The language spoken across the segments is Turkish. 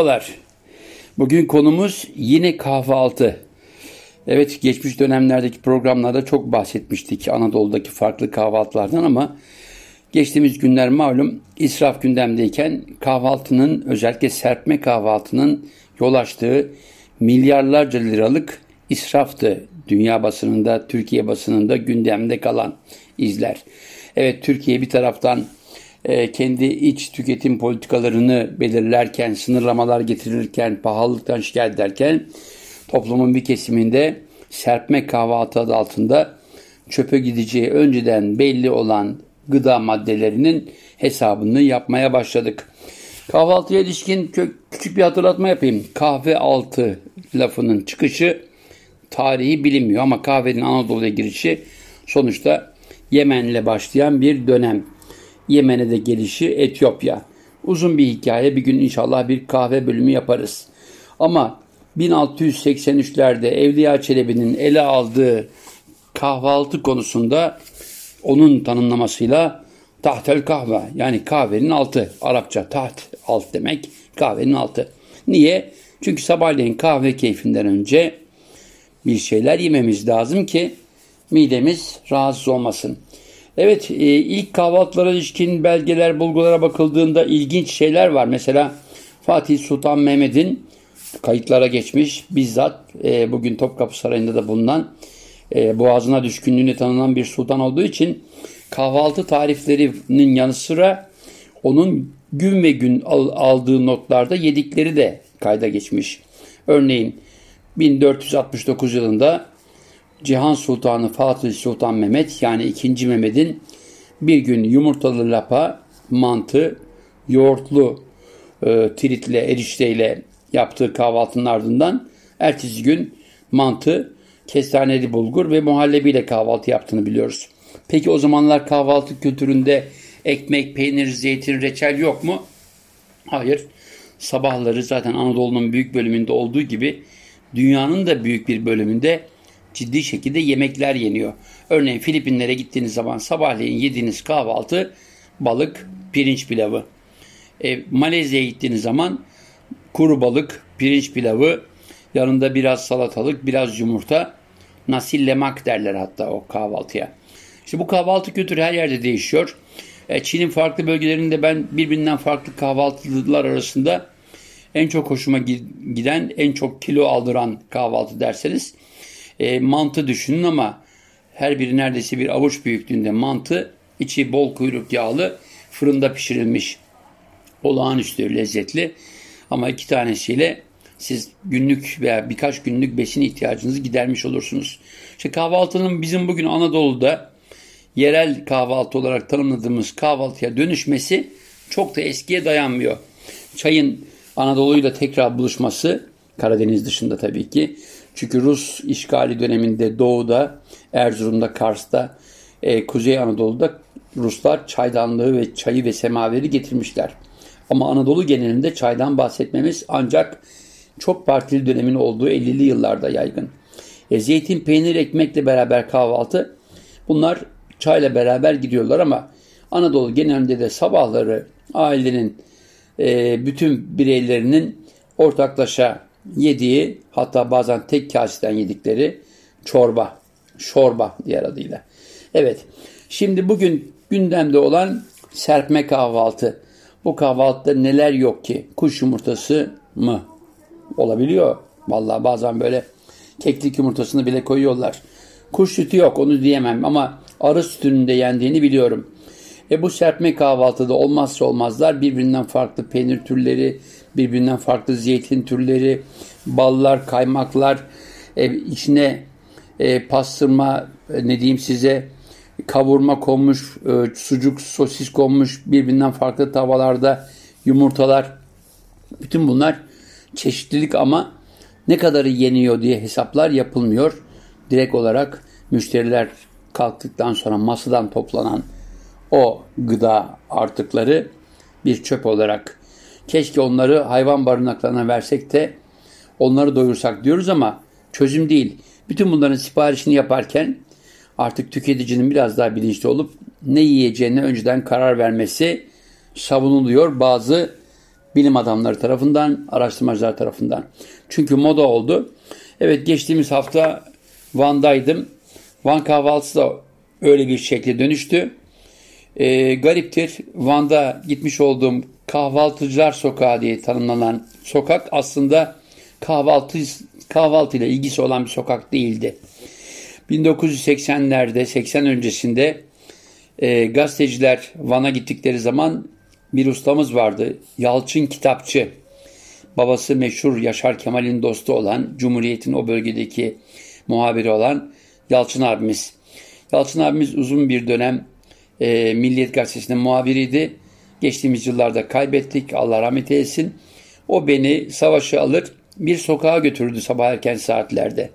Merhabalar. Bugün konumuz yine kahvaltı. Evet geçmiş dönemlerdeki programlarda çok bahsetmiştik Anadolu'daki farklı kahvaltılardan ama geçtiğimiz günler malum israf gündemdeyken kahvaltının özellikle serpme kahvaltının yol açtığı milyarlarca liralık israftı. Dünya basınında, Türkiye basınında gündemde kalan izler. Evet Türkiye bir taraftan kendi iç tüketim politikalarını belirlerken, sınırlamalar getirirken, pahalılıktan şikayet ederken toplumun bir kesiminde serpme kahvaltı adı altında çöpe gideceği önceden belli olan gıda maddelerinin hesabını yapmaya başladık. Kahvaltıya ilişkin küçük bir hatırlatma yapayım. Kahve altı lafının çıkışı tarihi bilinmiyor ama kahvenin Anadolu'ya girişi sonuçta Yemen'le başlayan bir dönem. Yemen'e de gelişi Etiyopya. Uzun bir hikaye bir gün inşallah bir kahve bölümü yaparız. Ama 1683'lerde Evliya Çelebi'nin ele aldığı kahvaltı konusunda onun tanımlamasıyla tahtel kahve yani kahvenin altı Arapça taht alt demek kahvenin altı. Niye? Çünkü sabahleyin kahve keyfinden önce bir şeyler yememiz lazım ki midemiz rahatsız olmasın. Evet e, ilk kahvaltılara ilişkin belgeler, bulgulara bakıldığında ilginç şeyler var. Mesela Fatih Sultan Mehmet'in kayıtlara geçmiş bizzat e, bugün Topkapı Sarayı'nda da bulunan e, boğazına düşkünlüğüne tanınan bir sultan olduğu için kahvaltı tariflerinin yanı sıra onun gün ve gün aldığı notlarda yedikleri de kayda geçmiş. Örneğin 1469 yılında Cihan Sultanı Fatih Sultan Mehmet yani 2. Mehmet'in bir gün yumurtalı lapa, mantı, yoğurtlu e, tritle, erişteyle yaptığı kahvaltının ardından ertesi gün mantı, kestaneli bulgur ve muhallebiyle kahvaltı yaptığını biliyoruz. Peki o zamanlar kahvaltı kültüründe ekmek, peynir, zeytin, reçel yok mu? Hayır. Sabahları zaten Anadolu'nun büyük bölümünde olduğu gibi dünyanın da büyük bir bölümünde ciddi şekilde yemekler yeniyor. Örneğin Filipinlere gittiğiniz zaman sabahleyin yediğiniz kahvaltı balık, pirinç pilavı. E, Malezya'ya gittiğiniz zaman kuru balık, pirinç pilavı, yanında biraz salatalık, biraz yumurta, nasil lemak derler hatta o kahvaltıya. İşte bu kahvaltı kültürü her yerde değişiyor. E, Çin'in farklı bölgelerinde ben birbirinden farklı kahvaltılar arasında en çok hoşuma giden, en çok kilo aldıran kahvaltı derseniz e, mantı düşünün ama her biri neredeyse bir avuç büyüklüğünde mantı, içi bol kuyruk yağlı, fırında pişirilmiş. Olağanüstü lezzetli ama iki tanesiyle siz günlük veya birkaç günlük besin ihtiyacınızı gidermiş olursunuz. İşte kahvaltının bizim bugün Anadolu'da yerel kahvaltı olarak tanımladığımız kahvaltıya dönüşmesi çok da eskiye dayanmıyor. Çayın Anadolu'yla tekrar buluşması Karadeniz dışında tabii ki. Çünkü Rus işgali döneminde doğuda, Erzurum'da, Kars'ta, e, Kuzey Anadolu'da Ruslar çaydanlığı ve çayı ve semaveri getirmişler. Ama Anadolu genelinde çaydan bahsetmemiz ancak çok partili dönemin olduğu 50'li yıllarda yaygın. E, zeytin, peynir, ekmekle beraber kahvaltı bunlar çayla beraber gidiyorlar ama Anadolu genelinde de sabahları ailenin e, bütün bireylerinin ortaklaşa yediği hatta bazen tek kaseden yedikleri çorba, şorba diğer adıyla. Evet şimdi bugün gündemde olan serpme kahvaltı. Bu kahvaltıda neler yok ki? Kuş yumurtası mı? Olabiliyor. Vallahi bazen böyle keklik yumurtasını bile koyuyorlar. Kuş sütü yok onu diyemem ama arı sütünün de yendiğini biliyorum. E bu serpme kahvaltıda olmazsa olmazlar birbirinden farklı peynir türleri, birbirinden farklı zeytin türleri, ballar, kaymaklar, e, içine e, pastırma e, ne diyeyim size kavurma konmuş, e, sucuk, sosis konmuş, birbirinden farklı tavalarda yumurtalar. Bütün bunlar çeşitlilik ama ne kadarı yeniyor diye hesaplar yapılmıyor. Direkt olarak müşteriler kalktıktan sonra masadan toplanan o gıda artıkları bir çöp olarak keşke onları hayvan barınaklarına versek de onları doyursak diyoruz ama çözüm değil. Bütün bunların siparişini yaparken artık tüketicinin biraz daha bilinçli olup ne yiyeceğine önceden karar vermesi savunuluyor bazı Bilim adamları tarafından, araştırmacılar tarafından. Çünkü moda oldu. Evet geçtiğimiz hafta Van'daydım. Van kahvaltısı da öyle bir şekle dönüştü. E, gariptir. Van'da gitmiş olduğum kahvaltıcılar sokağı diye tanımlanan sokak aslında kahvaltı kahvaltı ile ilgisi olan bir sokak değildi. 1980'lerde 80 öncesinde e, gazeteciler Van'a gittikleri zaman bir ustamız vardı. Yalçın Kitapçı. Babası meşhur Yaşar Kemal'in dostu olan, Cumhuriyet'in o bölgedeki muhabiri olan Yalçın abimiz. Yalçın abimiz uzun bir dönem e, Milliyet Gazetesi'nin muhabiriydi. Geçtiğimiz yıllarda kaybettik. Allah rahmet eylesin. O beni savaşı alır bir sokağa götürdü sabah erken saatlerde.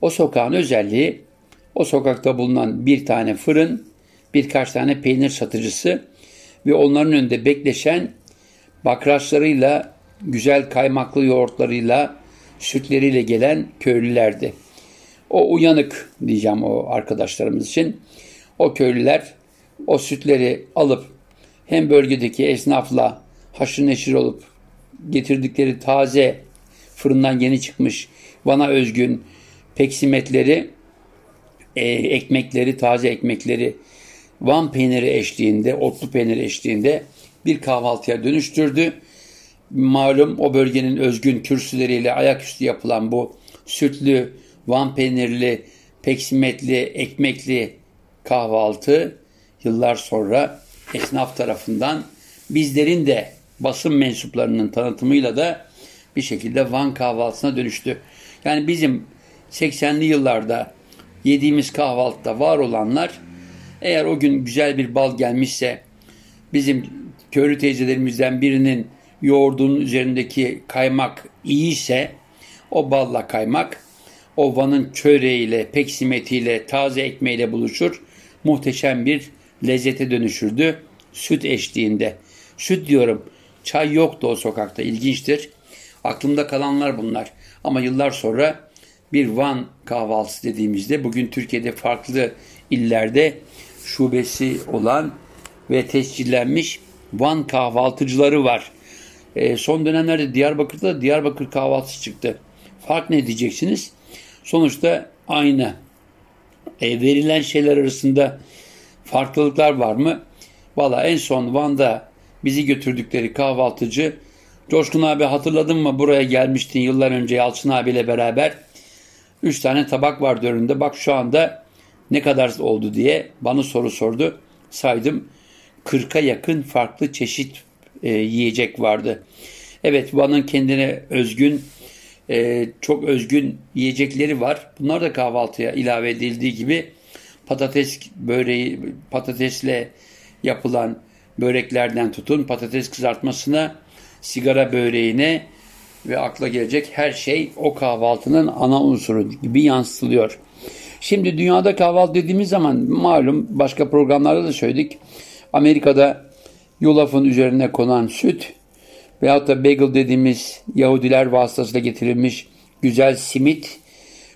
O sokağın özelliği o sokakta bulunan bir tane fırın, birkaç tane peynir satıcısı ve onların önünde bekleşen bakraçlarıyla, güzel kaymaklı yoğurtlarıyla, sütleriyle gelen köylülerdi. O uyanık diyeceğim o arkadaşlarımız için. O köylüler o sütleri alıp hem bölgedeki esnafla haşır neşir olup getirdikleri taze fırından yeni çıkmış bana özgün peksimetleri, e, ekmekleri, taze ekmekleri Van peyniri eşliğinde, otlu peynir eşliğinde bir kahvaltıya dönüştürdü. Malum o bölgenin özgün kürsüleriyle ayaküstü yapılan bu sütlü, Van peynirli, peksimetli, ekmekli kahvaltı yıllar sonra esnaf tarafından bizlerin de basın mensuplarının tanıtımıyla da bir şekilde Van kahvaltısına dönüştü. Yani bizim 80'li yıllarda yediğimiz kahvaltıda var olanlar eğer o gün güzel bir bal gelmişse bizim köylü teyzelerimizden birinin yoğurdunun üzerindeki kaymak iyiyse o balla kaymak o Van'ın çöreğiyle, peksimetiyle, taze ekmeğiyle buluşur. Muhteşem bir lezzete dönüşürdü süt eşliğinde. Süt diyorum çay yoktu o sokakta ilginçtir. Aklımda kalanlar bunlar. Ama yıllar sonra bir Van kahvaltısı dediğimizde bugün Türkiye'de farklı illerde şubesi olan ve tescillenmiş Van kahvaltıcıları var. E, son dönemlerde Diyarbakır'da Diyarbakır kahvaltısı çıktı. Fark ne diyeceksiniz? Sonuçta aynı. E, verilen şeyler arasında farklılıklar var mı? Valla en son Van'da bizi götürdükleri kahvaltıcı Coşkun abi hatırladın mı buraya gelmiştin yıllar önce Yalçın abiyle beraber. Üç tane tabak vardı önünde. Bak şu anda ne kadar oldu diye bana soru sordu. Saydım 40'a yakın farklı çeşit e, yiyecek vardı. Evet Van'ın kendine özgün e, çok özgün yiyecekleri var. Bunlar da kahvaltıya ilave edildiği gibi patates böreği patatesle yapılan böreklerden tutun patates kızartmasına sigara böreğine ve akla gelecek her şey o kahvaltının ana unsuru gibi yansıtılıyor. Şimdi dünyada kahvaltı dediğimiz zaman malum başka programlarda da söyledik. Amerika'da yulafın üzerine konan süt veyahut da bagel dediğimiz Yahudiler vasıtasıyla getirilmiş güzel simit,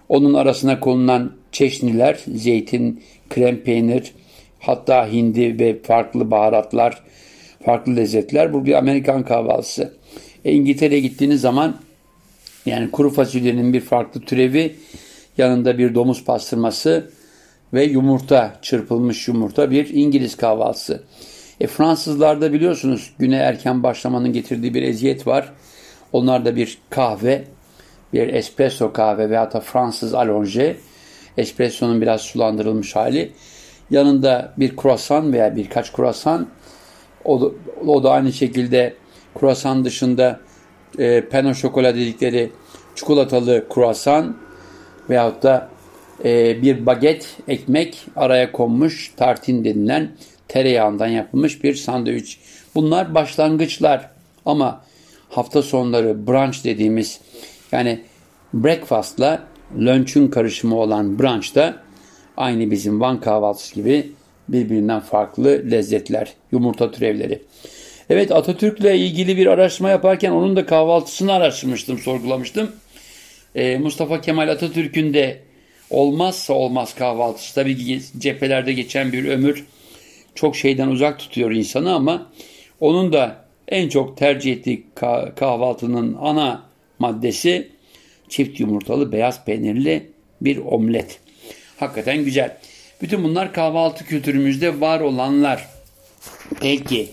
onun arasına konulan çeşniler, zeytin, krem peynir, hatta hindi ve farklı baharatlar, farklı lezzetler. Bu bir Amerikan kahvaltısı. E, İngiltere'ye gittiğiniz zaman yani kuru fasulyenin bir farklı türevi, yanında bir domuz pastırması ve yumurta, çırpılmış yumurta bir İngiliz kahvaltısı. E, Fransızlarda biliyorsunuz güne erken başlamanın getirdiği bir eziyet var. Onlar da bir kahve, bir espresso kahve veya da Fransız alonje, espresso'nun biraz sulandırılmış hali. Yanında bir kruasan veya birkaç kruasan o da, o da aynı şekilde kruasan dışında e, peno şokola dedikleri çikolatalı kruasan veyahut da e, bir baget ekmek araya konmuş tartin denilen tereyağından yapılmış bir sandviç. Bunlar başlangıçlar ama hafta sonları brunch dediğimiz yani breakfast'la lunch'un karışımı olan brunch da aynı bizim Van kahvaltısı gibi birbirinden farklı lezzetler, yumurta türevleri. Evet Atatürk'le ilgili bir araştırma yaparken onun da kahvaltısını araştırmıştım, sorgulamıştım. Ee, Mustafa Kemal Atatürk'ün de olmazsa olmaz kahvaltısı. Tabii ki cephelerde geçen bir ömür çok şeyden uzak tutuyor insanı ama onun da en çok tercih ettiği kahvaltının ana maddesi çift yumurtalı beyaz peynirli bir omlet. Hakikaten güzel. Bütün bunlar kahvaltı kültürümüzde var olanlar. Peki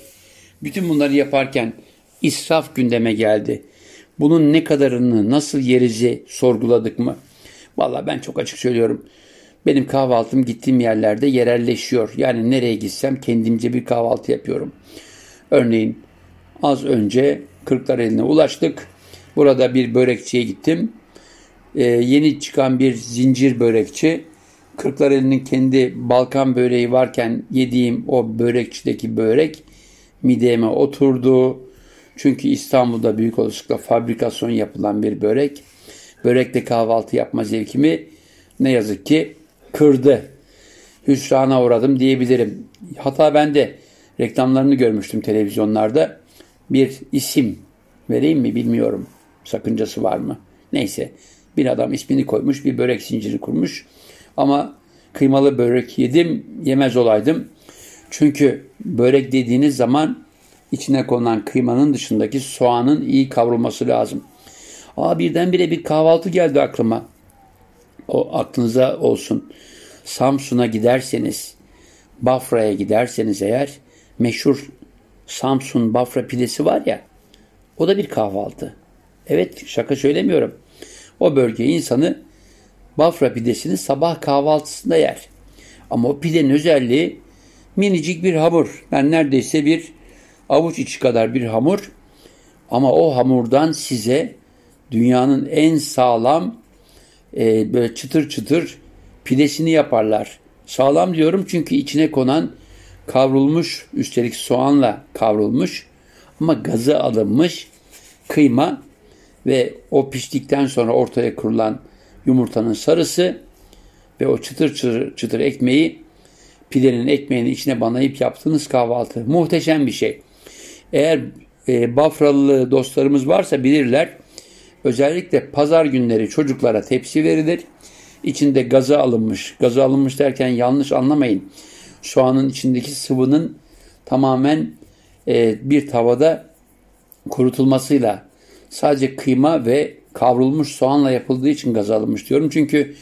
bütün bunları yaparken israf gündeme geldi. Bunun ne kadarını nasıl yerizi sorguladık mı? Valla ben çok açık söylüyorum. Benim kahvaltım gittiğim yerlerde yerelleşiyor. Yani nereye gitsem kendimce bir kahvaltı yapıyorum. Örneğin az önce Kırklareli'ne ulaştık. Burada bir börekçiye gittim. Ee, yeni çıkan bir zincir börekçi. Kırklareli'nin kendi Balkan böreği varken yediğim o börekçideki börek mideme oturdu. Çünkü İstanbul'da büyük olasılıkla fabrikasyon yapılan bir börek. Börekle kahvaltı yapma zevkimi ne yazık ki kırdı. Hüsrana uğradım diyebilirim. Hatta ben de reklamlarını görmüştüm televizyonlarda. Bir isim vereyim mi bilmiyorum. Sakıncası var mı? Neyse. Bir adam ismini koymuş, bir börek zinciri kurmuş. Ama kıymalı börek yedim, yemez olaydım. Çünkü börek dediğiniz zaman içine konulan kıymanın dışındaki soğanın iyi kavrulması lazım. Aa birdenbire bir kahvaltı geldi aklıma. O aklınıza olsun. Samsun'a giderseniz, Bafra'ya giderseniz eğer meşhur Samsun Bafra pidesi var ya o da bir kahvaltı. Evet şaka söylemiyorum. O bölge insanı Bafra pidesini sabah kahvaltısında yer. Ama o pidenin özelliği minicik bir hamur. Yani neredeyse bir avuç içi kadar bir hamur. Ama o hamurdan size dünyanın en sağlam e, böyle çıtır çıtır pidesini yaparlar. Sağlam diyorum çünkü içine konan kavrulmuş üstelik soğanla kavrulmuş ama gazı alınmış kıyma ve o piştikten sonra ortaya kurulan yumurtanın sarısı ve o çıtır çıtır, çıtır ekmeği pidenin ekmeğini içine banayıp yaptığınız kahvaltı. Muhteşem bir şey. Eğer e, Bafralı dostlarımız varsa bilirler. Özellikle pazar günleri çocuklara tepsi verilir. İçinde gazı alınmış. Gazı alınmış derken yanlış anlamayın. Soğanın içindeki sıvının tamamen e, bir tavada kurutulmasıyla sadece kıyma ve kavrulmuş soğanla yapıldığı için gaz alınmış diyorum. Çünkü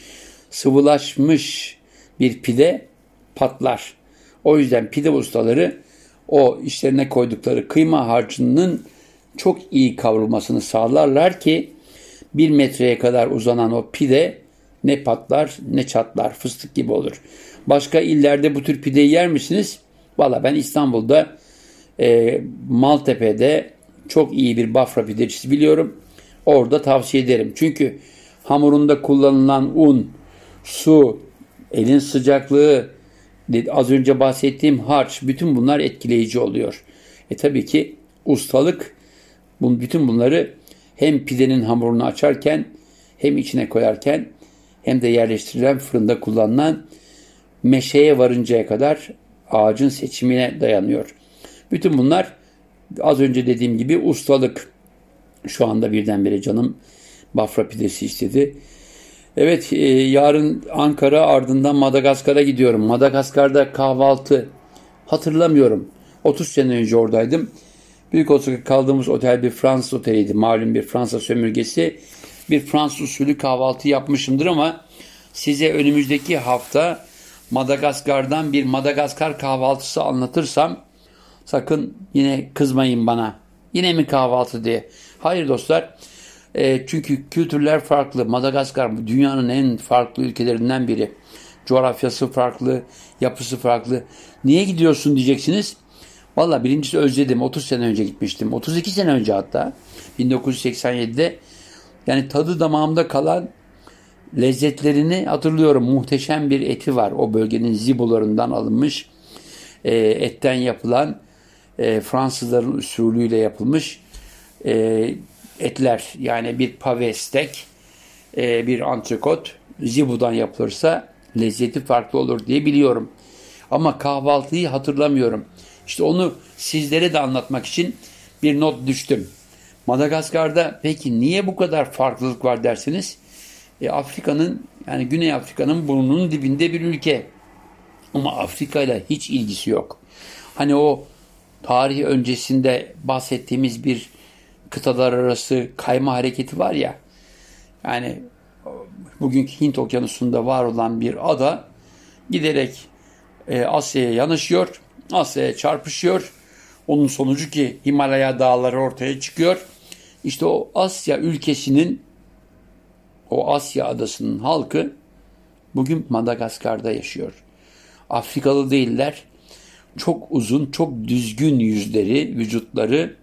sıvılaşmış bir pide patlar. O yüzden pide ustaları o işlerine koydukları kıyma harcının çok iyi kavrulmasını sağlarlar ki bir metreye kadar uzanan o pide ne patlar ne çatlar fıstık gibi olur. Başka illerde bu tür pideyi yer misiniz? Valla ben İstanbul'da e, Maltepe'de çok iyi bir bafra pidecisi biliyorum. Orada tavsiye ederim. Çünkü hamurunda kullanılan un, su, elin sıcaklığı, az önce bahsettiğim harç, bütün bunlar etkileyici oluyor. E tabii ki ustalık bütün bunları hem pidenin hamurunu açarken hem içine koyarken hem de yerleştirilen fırında kullanılan meşeye varıncaya kadar ağacın seçimine dayanıyor. Bütün bunlar az önce dediğim gibi ustalık. Şu anda birdenbire canım Bafra pidesi istedi. Evet e, yarın Ankara ardından Madagaskar'a gidiyorum. Madagaskar'da kahvaltı hatırlamıyorum. 30 sene önce oradaydım. Büyük olasılıkla kaldığımız otel bir Fransız oteliydi. Malum bir Fransa sömürgesi. Bir Fransız usulü kahvaltı yapmışımdır ama size önümüzdeki hafta Madagaskar'dan bir Madagaskar kahvaltısı anlatırsam sakın yine kızmayın bana. Yine mi kahvaltı diye. Hayır dostlar. E, çünkü kültürler farklı. Madagaskar dünyanın en farklı ülkelerinden biri. Coğrafyası farklı, yapısı farklı. Niye gidiyorsun diyeceksiniz. Valla birincisi özledim. 30 sene önce gitmiştim. 32 sene önce hatta. 1987'de. Yani tadı damağımda kalan lezzetlerini hatırlıyorum. Muhteşem bir eti var. O bölgenin zibolarından alınmış. E, etten yapılan e, Fransızların usulüyle yapılmış e, etler. Yani bir pave steak, e, bir antrikot zibudan yapılırsa lezzeti farklı olur diye biliyorum. Ama kahvaltıyı hatırlamıyorum. İşte onu sizlere de anlatmak için bir not düştüm. Madagaskar'da peki niye bu kadar farklılık var dersiniz? E, Afrika'nın yani Güney Afrika'nın burnunun dibinde bir ülke. Ama Afrika ile hiç ilgisi yok. Hani o tarih öncesinde bahsettiğimiz bir kıtalar arası kayma hareketi var ya. Yani bugünkü Hint okyanusunda var olan bir ada giderek e, Asya'ya yanaşıyor. Asya'ya çarpışıyor. Onun sonucu ki Himalaya dağları ortaya çıkıyor. İşte o Asya ülkesinin o Asya adasının halkı bugün Madagaskar'da yaşıyor. Afrikalı değiller. Çok uzun, çok düzgün yüzleri, vücutları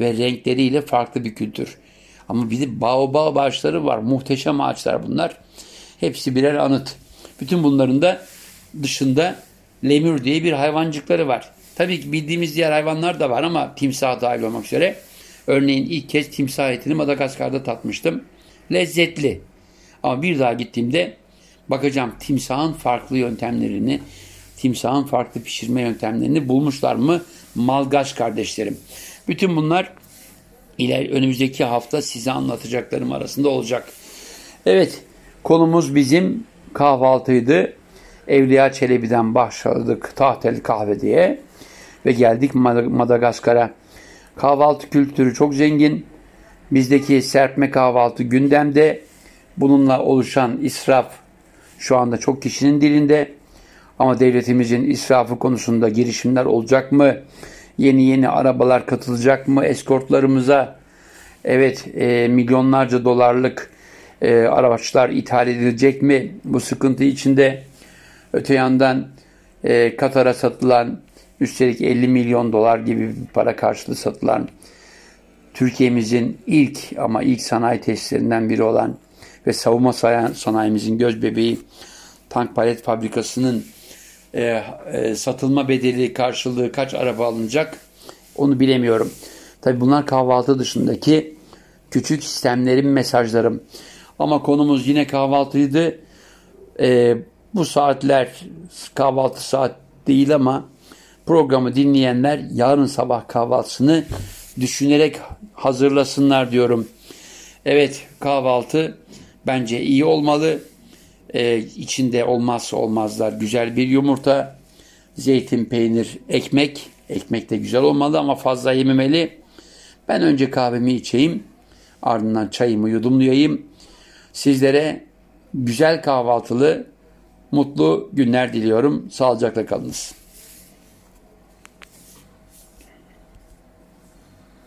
ve renkleriyle farklı bir kültür. Ama bir de baobab ağaçları var. Muhteşem ağaçlar bunlar. Hepsi birer anıt. Bütün bunların da dışında lemür diye bir hayvancıkları var. Tabii ki bildiğimiz diğer hayvanlar da var ama timsah dahil olmak üzere. Örneğin ilk kez timsah etini Madagaskar'da tatmıştım. Lezzetli. Ama bir daha gittiğimde bakacağım timsahın farklı yöntemlerini, timsahın farklı pişirme yöntemlerini bulmuşlar mı Malgaç kardeşlerim. Bütün bunlar iler önümüzdeki hafta size anlatacaklarım arasında olacak. Evet, konumuz bizim kahvaltıydı. Evliya Çelebi'den başladık Tahtel Kahve diye ve geldik Madagaskar'a. Kahvaltı kültürü çok zengin. Bizdeki serpme kahvaltı gündemde. Bununla oluşan israf şu anda çok kişinin dilinde. Ama devletimizin israfı konusunda girişimler olacak mı? Yeni yeni arabalar katılacak mı eskortlarımıza? Evet e, milyonlarca dolarlık e, araçlar ithal edilecek mi? Bu sıkıntı içinde öte yandan e, Katar'a satılan üstelik 50 milyon dolar gibi bir para karşılığı satılan Türkiye'mizin ilk ama ilk sanayi tesislerinden biri olan ve savunma sanayimizin göz bebeği tank palet fabrikasının e, e, satılma bedeli karşılığı kaç araba alınacak onu bilemiyorum. Tabi bunlar kahvaltı dışındaki küçük sistemlerin mesajlarım. Ama konumuz yine kahvaltıydı. E, bu saatler kahvaltı saat değil ama programı dinleyenler yarın sabah kahvaltısını düşünerek hazırlasınlar diyorum. Evet kahvaltı bence iyi olmalı. Ee, içinde olmazsa olmazlar güzel bir yumurta, zeytin, peynir, ekmek. Ekmek de güzel olmalı ama fazla yememeli. Ben önce kahvemi içeyim. Ardından çayımı yudumlayayım. Sizlere güzel kahvaltılı, mutlu günler diliyorum. Sağlıcakla kalınız.